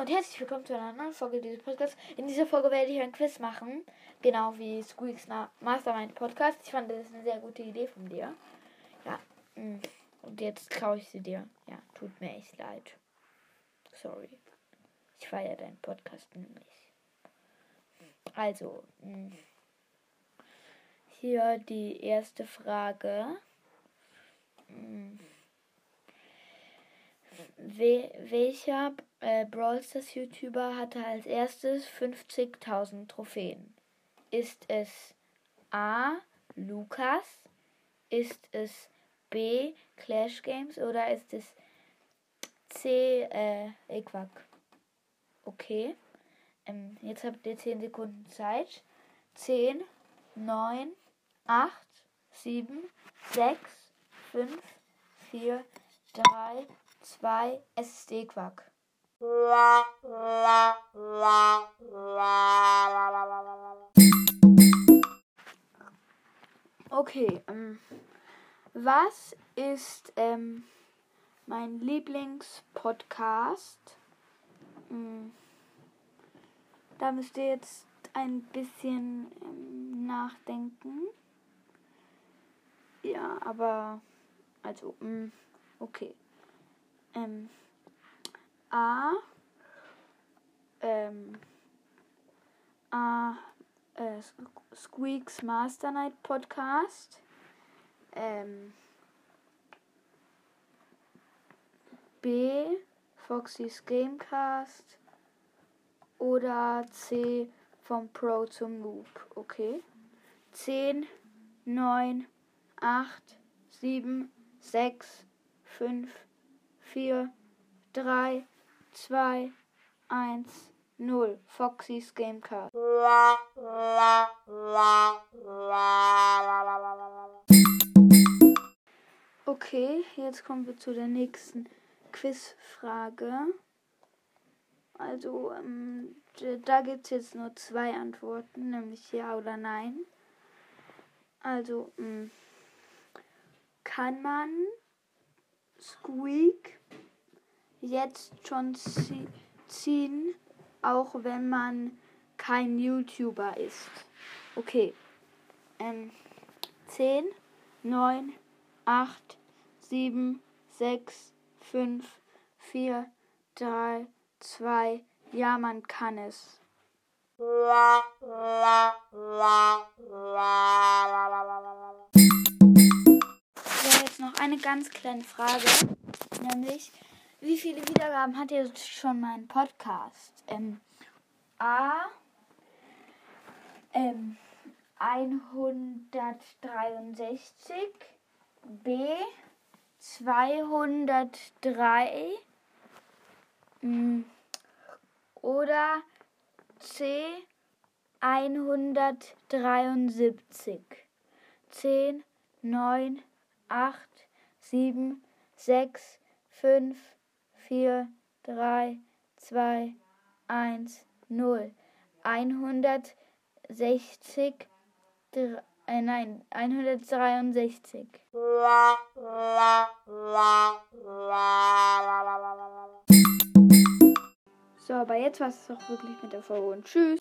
Und herzlich willkommen zu einer neuen Folge dieses Podcasts. In dieser Folge werde ich ein Quiz machen, genau wie Squeaks Mastermind Podcast. Ich fand das ist eine sehr gute Idee von dir. Ja, mm, und jetzt klaue ich sie dir. Ja, tut mir echt leid. Sorry. Ich feiere deinen Podcast nämlich. Also, mm, hier die erste Frage. Mm, welcher äh, Brawl Stars YouTuber hatte als erstes 50.000 Trophäen? Ist es A. Lukas? Ist es B. Clash Games? Oder ist es C. Äh, Equack? Okay. Ähm, jetzt habt ihr 10 Sekunden Zeit. 10, 9, 8, 7, 6, 5, 4, 3, 2 SD-Quack. Okay, ähm, was ist ähm, mein Lieblingspodcast? Ähm, da müsst ihr jetzt ein bisschen ähm, nachdenken. Ja, aber also, ähm, okay ähm, A, ähm, A, äh, Squeaks Master Night Podcast, ähm, B, Foxys Gamecast oder C, vom Pro zum Noob, okay? 10, 9, 8, 7, 6, 5, 4, 3, 2, 1, 0. Foxys Gamecard. Okay, jetzt kommen wir zu der nächsten Quizfrage. Also, ähm, da gibt es jetzt nur zwei Antworten, nämlich ja oder nein. Also, ähm, kann man Squeak jetzt schon ziehen, auch wenn man kein YouTuber ist. Okay. Ähm, 10, 9, 8, 7, 6, 5, 4, 3, 2. Ja, man kann es. So, jetzt noch eine ganz kleine Frage, nämlich wie viele Wiedergaben hat jetzt schon mein Podcast? Ähm, A. Ähm, 163. B. 203. Hm, oder C. 173. 10, 9, 8, 7, 6, 5, 4, 3, 2, 1, 0. 160, äh, nein, 163. So, aber jetzt war es doch wirklich mit der Folge und tschüss.